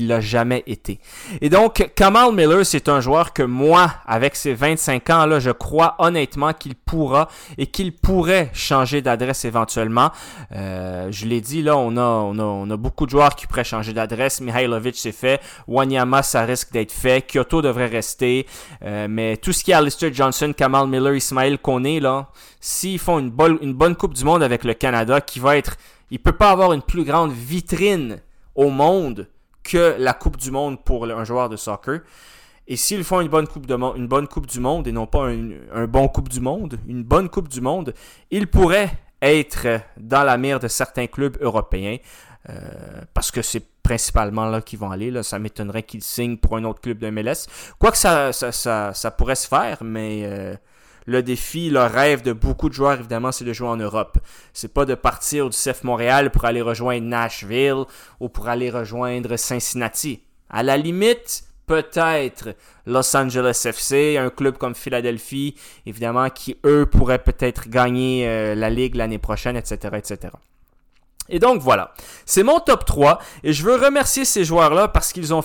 l'a jamais été. Et donc, Kamal Miller, c'est un joueur que moi, avec ses 25 ans, là, je crois honnêtement qu'il pourra et qu'il pourrait changer d'adresse éventuellement. Euh, je l'ai dit, là, on a, on, a, beaucoup de joueurs qui pourraient changer d'adresse. Mihailovic, c'est fait. Wanyama, ça risque d'être fait. Kyoto devrait rester. Euh, mais tout ce qui est Alistair Johnson, Kamal Miller, Ismail Kone, là, s'ils font une bonne, une bonne Coupe du Monde avec le Canada, qui va être... Il peut pas avoir une plus grande vitrine au monde que la Coupe du Monde pour un joueur de soccer. Et s'ils font une bonne Coupe, du Monde et non pas Coupe du Monde, une bonne Coupe du Monde, ils pourraient être dans la mire de certains clubs européens euh, parce que c'est principalement là qu'ils vont aller. Là. Ça m'étonnerait qu'ils signent pour un autre club de MLS. Quoique ça, ça, ça, pourrait se faire, mais euh, le défi, le rêve de beaucoup de joueurs, évidemment, c'est de jouer en Europe. C'est pas de partir du CF Montréal pour aller rejoindre Nashville ou pour aller rejoindre Cincinnati. À la limite, peut-être Los Angeles FC, un club comme Philadelphie, évidemment, qui eux pourraient peut-être gagner euh, la ligue l'année prochaine, etc., etc. Et donc voilà, c'est mon top 3 et je veux remercier ces joueurs-là parce qu'ils nous ont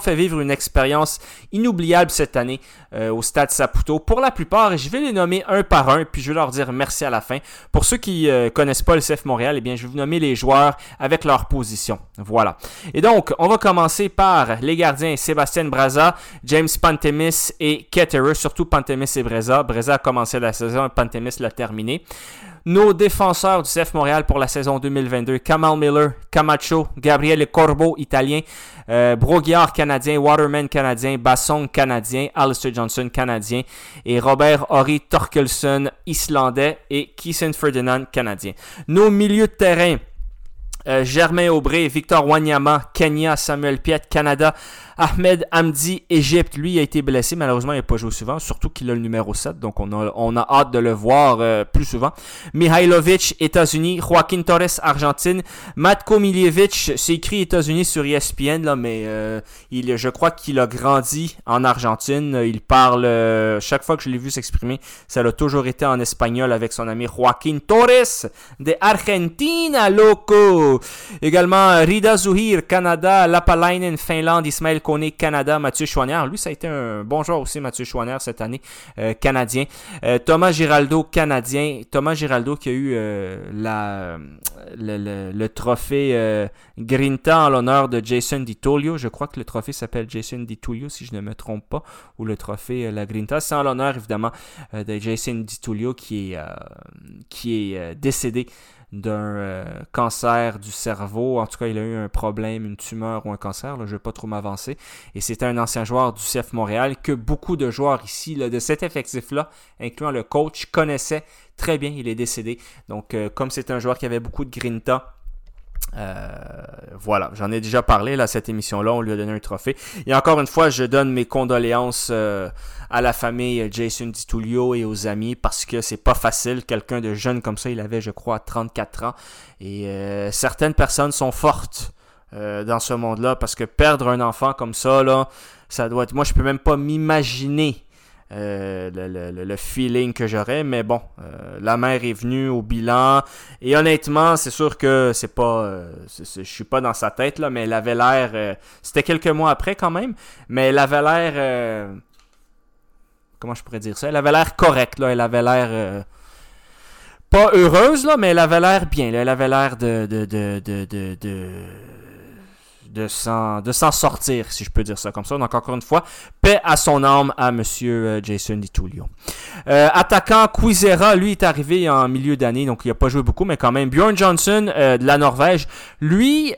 fait vivre une expérience inoubliable cette année euh, au Stade Saputo. Pour la plupart, et je vais les nommer un par un puis je vais leur dire merci à la fin. Pour ceux qui euh, connaissent pas le CF Montréal, eh bien je vais vous nommer les joueurs avec leur position. Voilà. Et donc, on va commencer par les gardiens Sébastien Braza, James Pantemis et Ketterer, surtout Pantemis et Braza. Braza a commencé la saison Pantemis l'a terminé. Nos défenseurs du CF Montréal pour la saison 2022, Kamal Miller, Camacho, Gabriel Corbeau, italien, euh, canadien, Waterman, canadien, Basson, canadien, Alistair Johnson, canadien, et Robert Horry Torkelson, islandais, et Keeson Ferdinand, canadien. Nos milieux de terrain, euh, Germain Aubray, Victor Wanyama, Kenya, Samuel Piet, Canada, Ahmed Hamdi, Égypte. Lui a été blessé, malheureusement il n'a pas joué souvent, surtout qu'il a le numéro 7, donc on a, on a hâte de le voir euh, plus souvent. Mihailovic, États-Unis, Joaquin Torres, Argentine, Matko Miljevic, c'est écrit États-Unis sur ESPN, là, mais euh, il, je crois qu'il a grandi en Argentine. Il parle, chaque fois que je l'ai vu s'exprimer, ça a toujours été en espagnol avec son ami Joaquin Torres de Argentina, loco. Également Rida Zuhir, Canada, Lapalainen, Finlande, Ismaël Kone, Canada, Mathieu Chouanière. Lui, ça a été un bon joueur aussi, Mathieu Chouanière, cette année, canadien. Thomas Giraldo, canadien. Thomas Giraldo qui a eu la, le, trophée Grinta en l'honneur de Jason DiTolio. Je crois que le trophée s'appelle Jason DiTolio, si je ne me trompe pas, ou le trophée La Grinta. C'est en l'honneur, évidemment, de Jason DiTolio qui est, qui est décédé d'un euh, cancer du cerveau. En tout cas, il a eu un problème, une tumeur ou un cancer. je ne vais pas trop m'avancer. Et c'était un ancien joueur du CF Montréal que beaucoup de joueurs ici, de cet effectif-là, incluant le coach, connaissaient très bien. Il est décédé. Donc, euh, comme c'est un joueur qui avait beaucoup de grinta, euh, voilà, j'en ai déjà parlé là cette émission-là, on lui a donné un trophée. Et encore une fois, je donne mes condoléances euh, à la famille Jason DiTullio et aux amis parce que c'est pas facile. Quelqu'un de jeune comme ça, il avait, je crois, 34 ans. Et euh, certaines personnes sont fortes dans ce monde-là parce que perdre un enfant comme ça, là, ça doit être. Moi, je peux même pas m'imaginer euh, le, feeling que j'aurais. Mais bon, euh, la mère est venue au bilan. Et honnêtement, c'est sûr que c'est pas. Euh, je suis pas dans sa tête, là, mais elle avait l'air. C'était quelques mois après quand même. Mais elle avait l'air. comment je pourrais dire ça? Elle avait l'air correcte, là. Elle avait l'air pas heureuse, là, mais elle avait l'air bien. Elle avait l'air de, de, de, de, de s'en sortir, si je peux dire ça comme ça. Donc, encore une fois, paix à son âme à Monsieur euh, Jason DiTullio. Euh, attaquant Quizera, lui est arrivé en milieu d'année, donc il n'a pas joué beaucoup, mais quand même. Bjorn Johnson euh, de la Norvège, lui,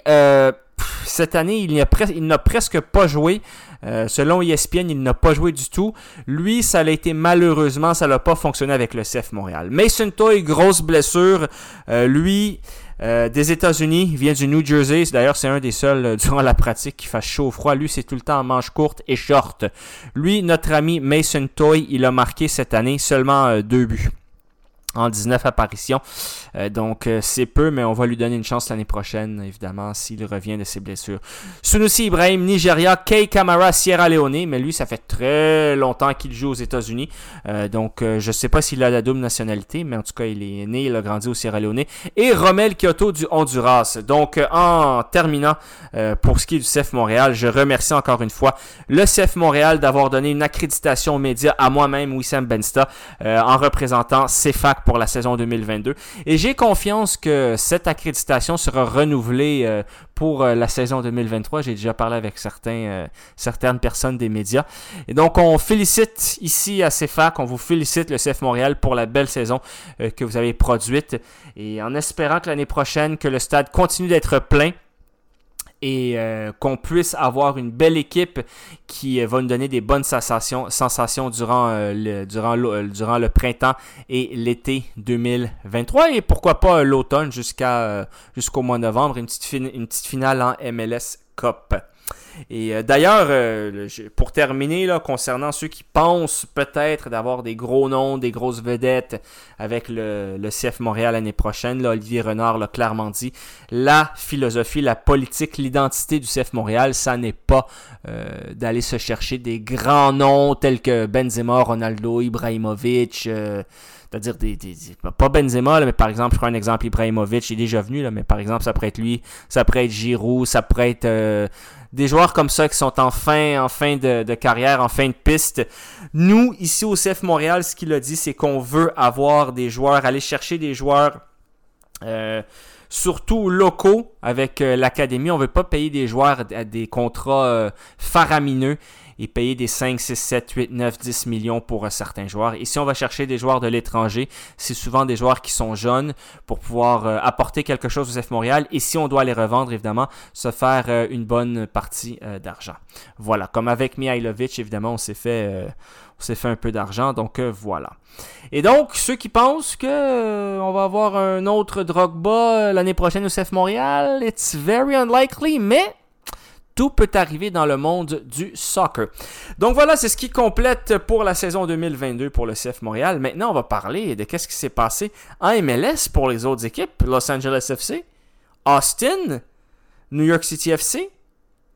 cette année, il n'a presque pas joué. selon ESPN, il n'a pas joué du tout. Lui, ça a été malheureusement, ça n'a pas fonctionné avec le CF Montréal. Mason Toy, grosse blessure. lui, euh, des États-Unis, il vient du New Jersey. D'ailleurs, c'est un des seuls euh, durant la pratique qui fasse chaud ou froid. Lui, c'est tout le temps en manche courte et short. Lui, notre ami Mason Toy, il a marqué cette année seulement euh, deux buts en 19 apparitions. Euh, donc euh, c'est peu, mais on va lui donner une chance l'année prochaine, évidemment, s'il revient de ses blessures. Sunusi Ibrahim, Nigeria, Kay Kamara, Sierra Leone, mais lui, ça fait très longtemps qu'il joue aux États-Unis. Euh, donc je sais pas s'il a la double nationalité, mais en tout cas, il est né, il a grandi au Sierra Leone. Et Romel Kyoto du Honduras. Donc en terminant, pour ce qui est du CF Montréal, je remercie encore une fois le CF Montréal d'avoir donné une accréditation aux médias à moi-même, Wissam Bensta, en représentant CFAC pour la saison 2022. Et j'ai confiance que cette accréditation sera renouvelée euh, pour euh, la saison 2023. J'ai déjà parlé avec euh, certaines personnes des médias. Et donc, on félicite ici à CFAC, on vous félicite le CF Montréal pour la belle saison que vous avez produite. Et en espérant que l'année prochaine, que le stade continue d'être plein et euh, qu'on puisse avoir une belle équipe qui euh, va nous donner des bonnes sensations, durant, euh, le, durant, durant le printemps et l'été 2023 et pourquoi pas l'automne jusqu'à jusqu'au mois de novembre, une petite, une petite finale en MLS Cup. Et euh, d'ailleurs, euh, pour terminer, là, concernant ceux qui pensent peut-être d'avoir des gros noms, des grosses vedettes avec le, CF Montréal l'année prochaine, là, Olivier Renard l'a clairement dit, la philosophie, la politique, l'identité du CF Montréal, ça n'est pas euh, d'aller se chercher des grands noms tels que Benzema, Ronaldo, Ibrahimovic c'est-à-dire des, pas Benzema, mais par exemple, je prends un exemple, Ibrahimovic, il est déjà venu, là, mais par exemple, ça pourrait être lui, ça pourrait être Giroud, ça pourrait être des joueurs comme ça qui sont en fin, en fin de, carrière, en fin de piste. Nous, ici au CF Montréal, ce qu'il a dit, c'est qu'on veut avoir des joueurs, aller chercher des joueurs. Euh, surtout locaux avec euh, l'académie. On ne veut pas payer des joueurs à des contrats euh, faramineux et payer des 5, 6, 7, 8, 9, 10 millions pour euh, certains joueurs. Et si on va chercher des joueurs de l'étranger, c'est souvent des joueurs qui sont jeunes pour pouvoir euh, apporter quelque chose au CF Montréal. Et si on doit les revendre, évidemment, se faire euh, une bonne partie d'argent. Voilà, comme avec Mihailovic, évidemment, on s'est fait, fait un peu d'argent. Donc voilà. Et donc, ceux qui pensent que on va avoir un autre Drogba l'année prochaine au CF Montréal, it's very unlikely, mais tout peut arriver dans le monde du soccer. Donc voilà, c'est ce qui complète pour la saison 2022 pour le CF Montréal. Maintenant, on va parler de qu'est-ce qui s'est passé en MLS pour les autres équipes. Los Angeles FC, Austin, New York City FC,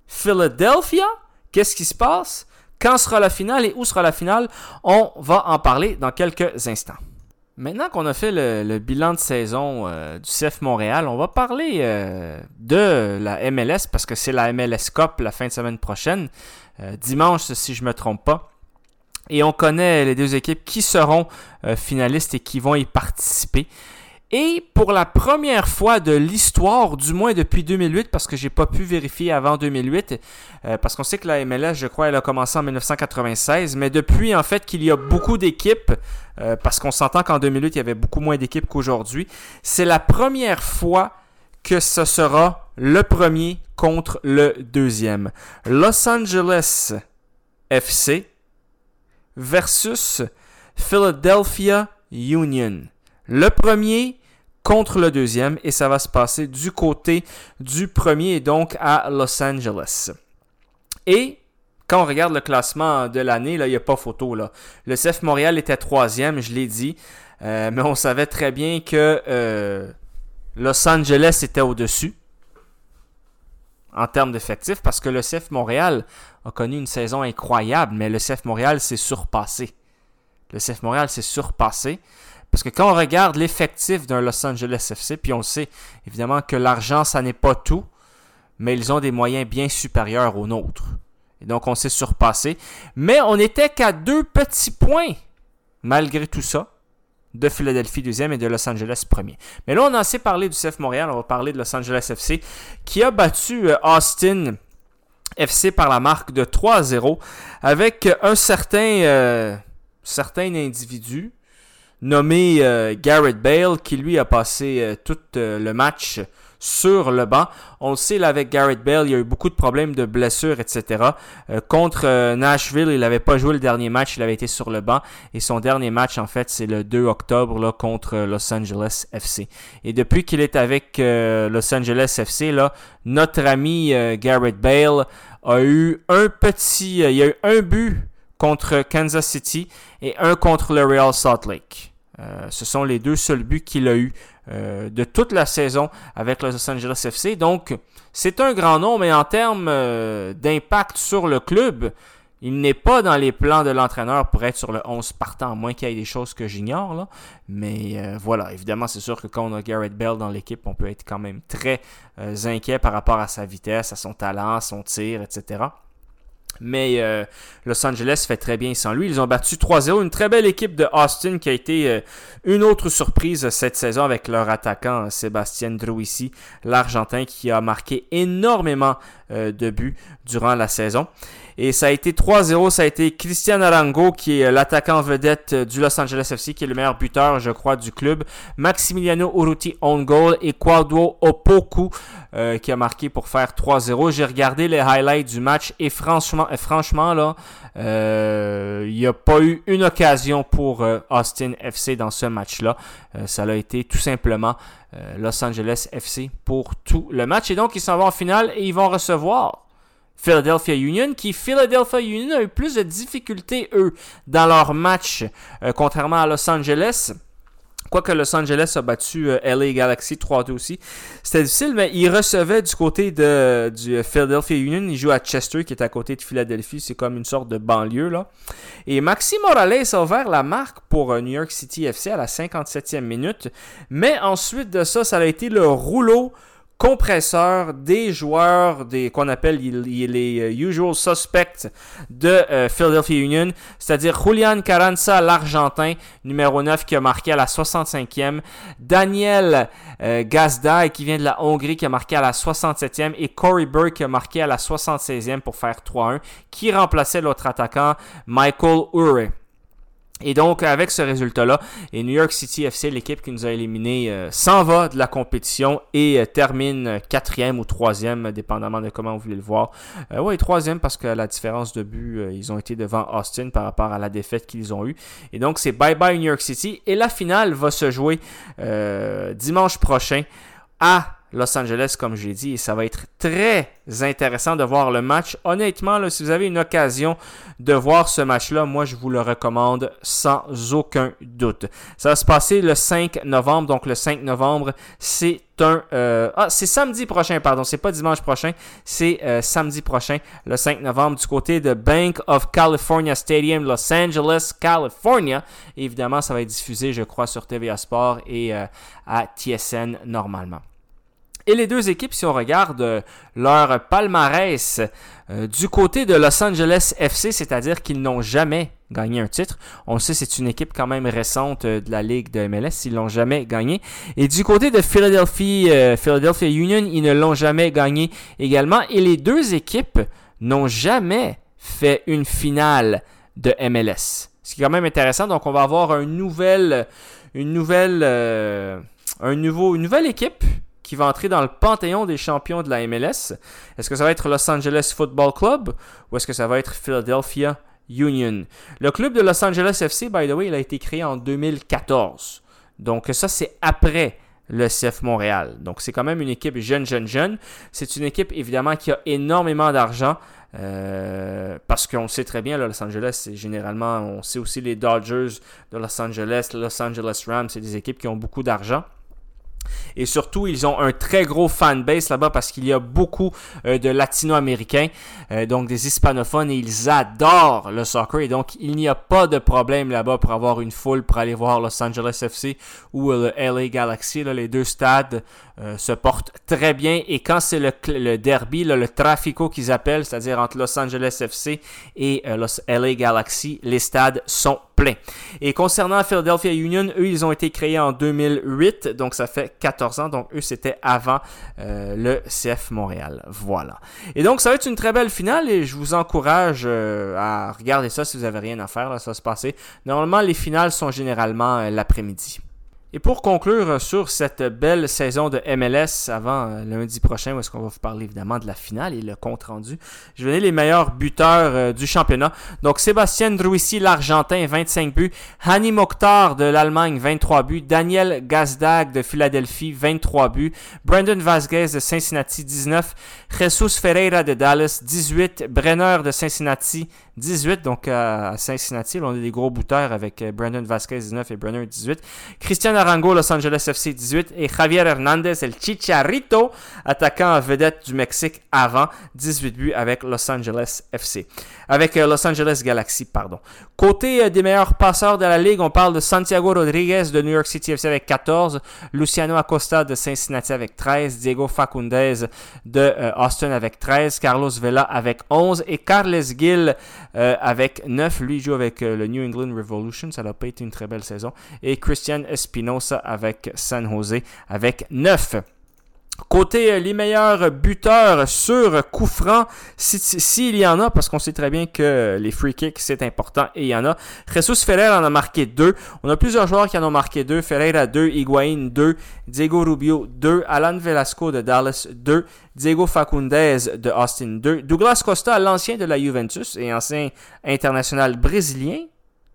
Philadelphia. Qu'est-ce qui se passe? Quand sera la finale et où sera la finale? On va en parler dans quelques instants. Maintenant qu'on a fait le, bilan de saison euh, du CF Montréal, on va parler euh, de la MLS parce que c'est la MLS Cup la fin de semaine prochaine, euh, dimanche si je ne me trompe pas. Et on connaît les deux équipes qui seront finalistes et qui vont y participer. Et pour la première fois de l'histoire, du moins depuis 2008, parce que j'ai pas pu vérifier avant 2008, euh, parce qu'on sait que la MLS, je crois, elle a commencé en 1996, mais depuis en fait qu'il y a beaucoup d'équipes, euh, parce qu'on s'entend qu'en 2008 il y avait beaucoup moins d'équipes qu'aujourd'hui, c'est la première fois que ce sera le premier contre le deuxième. Los Angeles FC versus Philadelphia Union. Le premier contre le deuxième et ça va se passer du côté du premier, donc à Los Angeles. Et quand on regarde le classement de l'année, il n'y a pas photo. Le CF Montréal était troisième, je l'ai dit, euh, mais on savait très bien que euh, Los Angeles était au-dessus en termes d'effectifs parce que le CF Montréal a connu une saison incroyable, mais le CF Montréal s'est surpassé. Le CF Montréal s'est surpassé. Parce que quand on regarde l'effectif d'un Los Angeles FC, puis on sait évidemment que l'argent, ça n'est pas tout, mais ils ont des moyens bien supérieurs aux nôtres. Et donc on s'est surpassé. Mais on n'était qu'à deux petits points, malgré tout ça, de Philadelphie deuxième et de Los Angeles premier. Mais là, on a assez parlé du CF Montréal, on va parler de Los Angeles FC, qui a battu euh, Austin FC par la marque de 3-0 avec un certain, euh, certain individu nommé euh, Garrett Bale, qui lui a passé euh, tout euh, le match sur le banc. On le sait, là, avec Garrett Bale, il y a eu beaucoup de problèmes de blessures, etc. contre Nashville, il n'avait pas joué le dernier match, il avait été sur le banc. Et son dernier match, en fait, c'est le 2 octobre là, contre Los Angeles FC. Et depuis qu'il est avec Los Angeles FC, là, notre ami Garrett Bale a eu un petit... il y a eu un but contre Kansas City et un contre le Real Salt Lake. Euh, ce sont les deux seuls buts qu'il a eu euh, de toute la saison avec le Los Angeles FC. Donc, c'est un grand nom, mais en termes euh, d'impact sur le club, il n'est pas dans les plans de l'entraîneur pour être sur le 11 partant, à moins qu'il y ait des choses que j'ignore. Mais voilà, évidemment, c'est sûr que quand on a Garrett Bell dans l'équipe, on peut être quand même très inquiet par rapport à sa vitesse, à son talent, son tir, etc. Mais euh, Los Angeles fait très bien sans lui. Ils ont battu 3-0. Une très belle équipe de Austin qui a été euh, une autre surprise cette saison avec leur attaquant Sébastien Druisi, l'Argentin qui a marqué énormément euh, de buts durant la saison. Et ça a été 3-0. Ça a été Christian Arango, qui est l'attaquant vedette euh, du Los Angeles FC, qui est le meilleur buteur, je crois, du club. Maximiliano Urruti on goal et Quadro Opoku, euh, qui a marqué pour faire 3-0. J'ai regardé les highlights du match et franchement, euh, franchement là, il n'y a pas eu une occasion pour Austin FC dans ce match-là. ça a été tout simplement Los Angeles FC pour tout le match. Et donc, ils s'en vont en finale et ils vont recevoir Philadelphia Union, qui Philadelphia Union a eu plus de difficultés, eux, dans leur match, euh, contrairement à Los Angeles. Quoique Los Angeles a battu euh, LA Galaxy 3-2 aussi. C'était difficile, mais ils recevaient du côté de, du Philadelphia Union. Ils jouent à Chester, qui est à côté de Philadelphie. C'est comme une sorte de banlieue, là. Et Maxi Morales a ouvert la marque pour euh, New York City FC à la 57e minute. Mais ensuite de ça, ça a été le rouleau compresseur des joueurs des qu'on appelle les, euh, usual suspects de euh, Philadelphia Union, c'est-à-dire Julian Carranza, l'Argentin, numéro 9, qui a marqué à la 65e, Daniel euh, Gazda, qui vient de la Hongrie, qui a marqué à la 67e, et Corey Burke, qui a marqué à la 76e pour faire 3-1, qui remplaçait l'autre attaquant, Michael Ure. Et donc, avec ce résultat-là, et New York City FC, l'équipe qui nous a éliminés, euh, s'en va de la compétition et euh, termine quatrième ou troisième, dépendamment de comment vous voulez le voir. Euh, oui, troisième parce que la différence de but, ils ont été devant Austin par rapport à la défaite qu'ils ont eue. Et donc, c'est bye bye New York City. Et la finale va se jouer dimanche prochain à Los Angeles, comme j'ai dit, et ça va être très intéressant de voir le match. Honnêtement, là, si vous avez une occasion de voir ce match-là, moi, je vous le recommande sans aucun doute. Ça va se passer le 5 novembre, donc le 5 novembre, c'est un... Euh, ah, c'est samedi prochain, pardon, c'est pas dimanche prochain, c'est euh, samedi prochain, le 5 novembre, du côté de Bank of California Stadium, Los Angeles, California. évidemment, ça va être diffusé, je crois, sur TVA Sport et euh, à TSN normalement. Et les deux équipes, si on regarde euh, leur palmarès euh, du côté de Los Angeles FC, c'est-à-dire qu'ils n'ont jamais gagné un titre. On sait, c'est une équipe quand même récente euh, de la Ligue de MLS. Ils l'ont jamais gagné. Et du côté de Philadelphia, Philadelphia Union, ils ne l'ont jamais gagné également. Et les deux équipes n'ont jamais fait une finale de MLS. Ce qui est quand même intéressant. Donc, on va avoir un nouvel, une nouvelle, un nouveau, une nouvelle équipe qui va entrer dans le panthéon des champions de la MLS. Est-ce que ça va être Los Angeles Football Club ou est-ce que ça va être Philadelphia Union? Le club de Los Angeles FC, by the way, il a été créé en 2014. Donc ça, c'est après le CF Montréal. Donc c'est quand même une équipe jeune, jeune, jeune. C'est une équipe évidemment qui a énormément d'argent. Euh, parce qu'on sait très bien, Los Angeles, c'est généralement, on sait aussi les Dodgers de Los Angeles, Los Angeles Rams, c'est des équipes qui ont beaucoup d'argent. Et surtout, ils ont un très gros fanbase là-bas parce qu'il y a beaucoup euh, de latino-américains, euh, donc des hispanophones, et ils adorent le soccer. Et donc, il n'y a pas de problème là-bas pour avoir une foule pour aller voir Los Angeles FC ou le LA Galaxy. les deux stades euh, se portent très bien. Et quand c'est le, derby, le trafico qu'ils appellent, c'est-à-dire entre Los Angeles FC et los LA Galaxy, les stades sont pleins. Et concernant Philadelphia Union, eux, ils ont été créés en 2008, donc ça fait 14 ans. Donc eux, c'était avant euh, le CF Montréal. Voilà. Et donc, ça va être une très belle finale et je vous encourage euh, à regarder ça si vous avez rien à faire. Là, ça va se passer. Normalement, les finales sont généralement euh, l'après-midi. Et pour conclure sur cette belle saison de MLS avant euh, lundi prochain, où est-ce qu'on va vous parler évidemment de la finale et le compte rendu, je vais donner les meilleurs buteurs euh, du championnat. Donc Sébastien Druissi, l'Argentin, 25 buts. Hani Mokhtar de l'Allemagne, 23 buts. Daniel Gazdag de Philadelphie, 23 buts. Brandon Vasquez de Cincinnati, 19. Jesus Ferreira de Dallas, 18. Brenner de Cincinnati, 18. Donc à Cincinnati, on a des gros buteurs avec euh, Brandon Vasquez, 19 et Brenner, 18. Christian Arango, Los Angeles FC 18 et Javier Hernandez, el Chicharito, attaquant vedette du Mexique avant 18 buts avec Los Angeles FC. Avec euh, Los Angeles Galaxy, pardon. Côté euh, des meilleurs passeurs de la ligue, on parle de Santiago Rodriguez de New York City FC avec 14, Luciano Acosta de Cincinnati avec 13, Diego Facundez de Austin avec 13, Carlos Vela avec 11 et Carles Gil avec 9. Lui joue avec le New England Revolution, ça n'a pas été une très belle saison. Et Christian Espino avec San Jose avec 9. Côté euh, les meilleurs buteurs sur coup franc, s'il y en a, parce qu'on sait très bien que les free kicks c'est important et il y en a. Jesus Ferrer en a marqué 2. On a plusieurs joueurs qui en ont marqué 2. Ferreira 2, Higuain 2, Diego Rubio 2, Alan Velasco de Dallas 2, Diego Facundez de Austin 2, Douglas Costa, l'ancien de la Juventus et ancien international brésilien,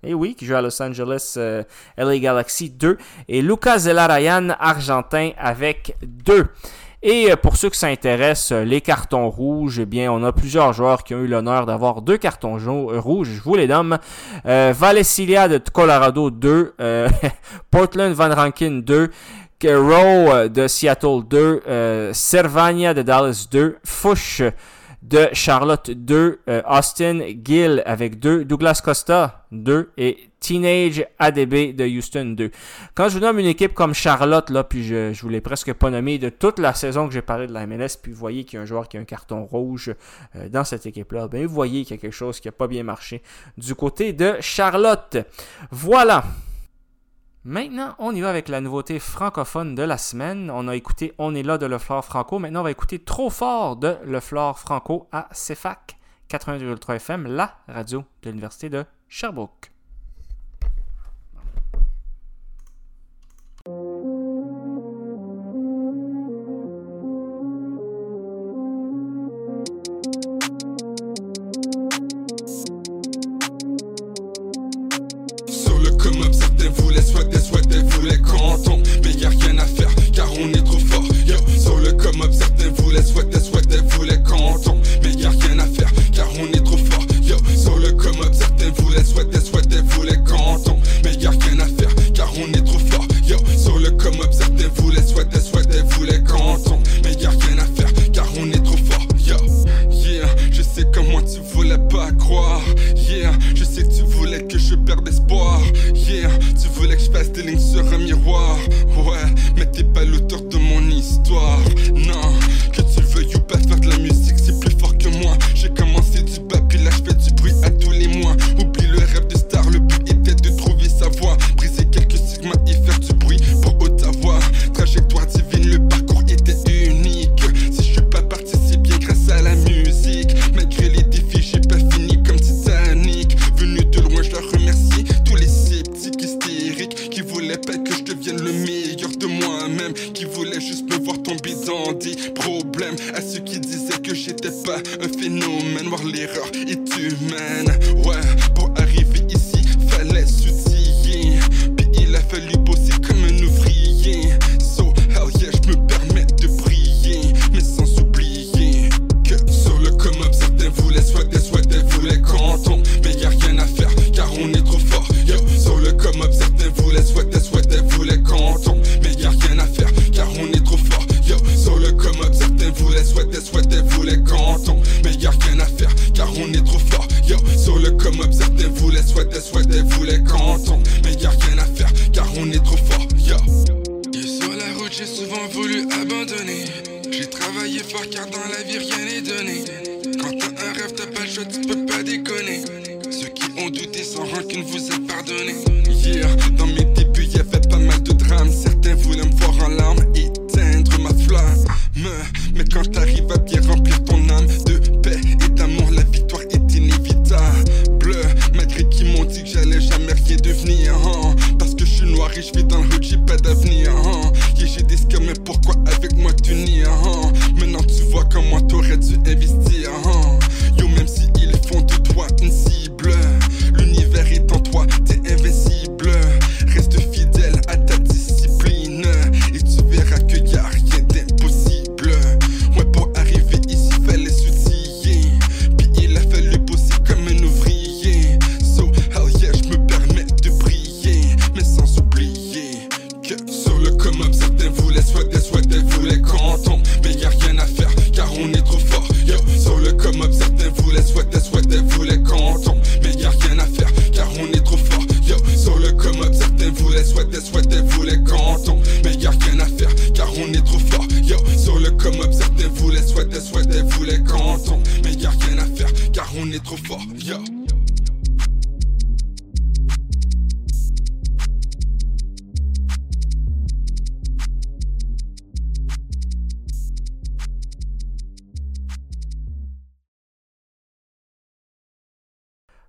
et eh oui, qui joue à Los Angeles euh, LA Galaxy 2. Et Lucas Zelarayan, argentin, avec 2. Et euh, pour ceux qui s'intéressent, euh, les cartons rouges, eh bien, on a plusieurs joueurs qui ont eu l'honneur d'avoir deux cartons rouges. Je vous les nomme. Euh, Valesilia de Colorado 2. Portland Van Rankin 2. Rowe de Seattle 2. Servania de Dallas 2. Fush de Charlotte 2, euh, Austin Gill avec 2, Douglas Costa 2 et Teenage ADB de Houston 2. Quand je vous nomme une équipe comme Charlotte, là, puis je, je vous presque pas nommé de toute la saison que j'ai parlé de la MLS, puis vous voyez qu'il y a un joueur qui a un carton rouge euh, dans cette équipe-là, ben vous voyez qu'il y a quelque chose qui n'a pas bien marché du côté de Charlotte. Voilà. Maintenant, on y va avec la nouveauté francophone de la semaine. On a écouté On est là de Le Flore Franco. Maintenant, on va écouter Trop fort de Le Flore Franco à CFAC 80,3 FM, la radio de l'Université de Sherbrooke. Mais y a rien à faire, car on est trop fort. Yo, sur le commode, certains voulaient, souhaitaient, souhaitaient, voulaient canton. Mais y a rien à faire, car on est trop fort. Yo. Et sur la route, j'ai souvent voulu abandonner. J'ai travaillé fort car dans la vie rien n'est donné. Quand t'as un rêve, t'as pas le choix, tu peux pas déconner. Ceux qui ont douté sans rancune vous a pardonné. Hier, dans mes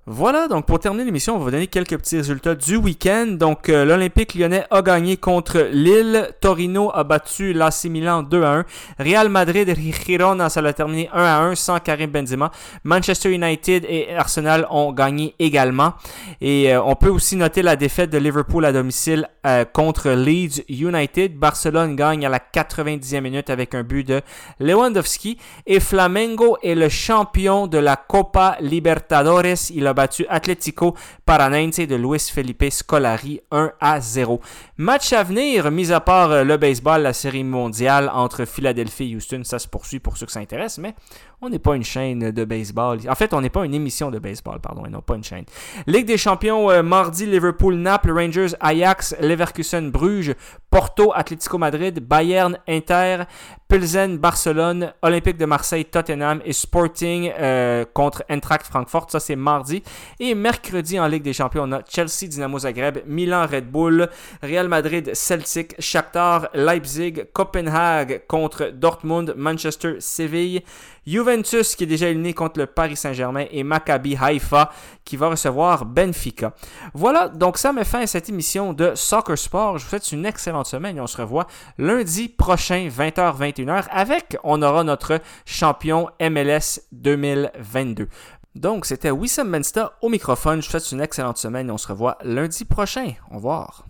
Voilà, donc pour terminer l'émission, on va vous donner quelques petits résultats du week-end. Donc euh, l'Olympique lyonnais a gagné contre Lille, Torino a battu l'AC Milan 2 à 1, Real Madrid et Girona ça l'a terminé 1 à 1 sans Karim Benzema. Manchester United et Arsenal ont gagné également. Et euh, on peut aussi noter la défaite de Liverpool à domicile euh, contre Leeds United. Barcelone gagne à la 90e minute avec un but de Lewandowski et Flamengo est le champion de la Copa Libertadores. Battu Atlético Paranense de Luis Felipe Scolari 1 à 0. Match à venir, mis à part euh, le baseball, la série mondiale entre Philadelphie et Houston, ça se poursuit pour ceux que ça intéresse, mais on n'est pas une chaîne de baseball. En fait, on n'est pas une émission de baseball, pardon, non pas une chaîne. Ligue des champions, euh, mardi, Liverpool, Naples, Rangers, Ajax, Leverkusen, Bruges, Porto, Atlético Madrid, Bayern, Inter, Pilsen, Barcelone, Olympique de Marseille, Tottenham et Sporting euh, contre Eintracht Francfort. Ça, c'est mardi. Et mercredi, en Ligue des champions, on a Chelsea, Dynamo Zagreb, Milan, Red Bull, Real Madrid, Celtic, Shakhtar, Leipzig, Copenhague contre Dortmund, Manchester, Séville, Juventus qui est déjà éliminé contre le Paris Saint-Germain et Maccabi Haïfa qui va recevoir Benfica. Voilà, donc ça met fin à cette émission de Soccer Sport. Je vous souhaite une excellente semaine et on se revoit lundi prochain 20h-21h avec, on aura notre champion MLS 2022. Donc c'était Wissam Mensta au microphone. Je vous souhaite une excellente semaine et on se revoit lundi prochain. Au revoir.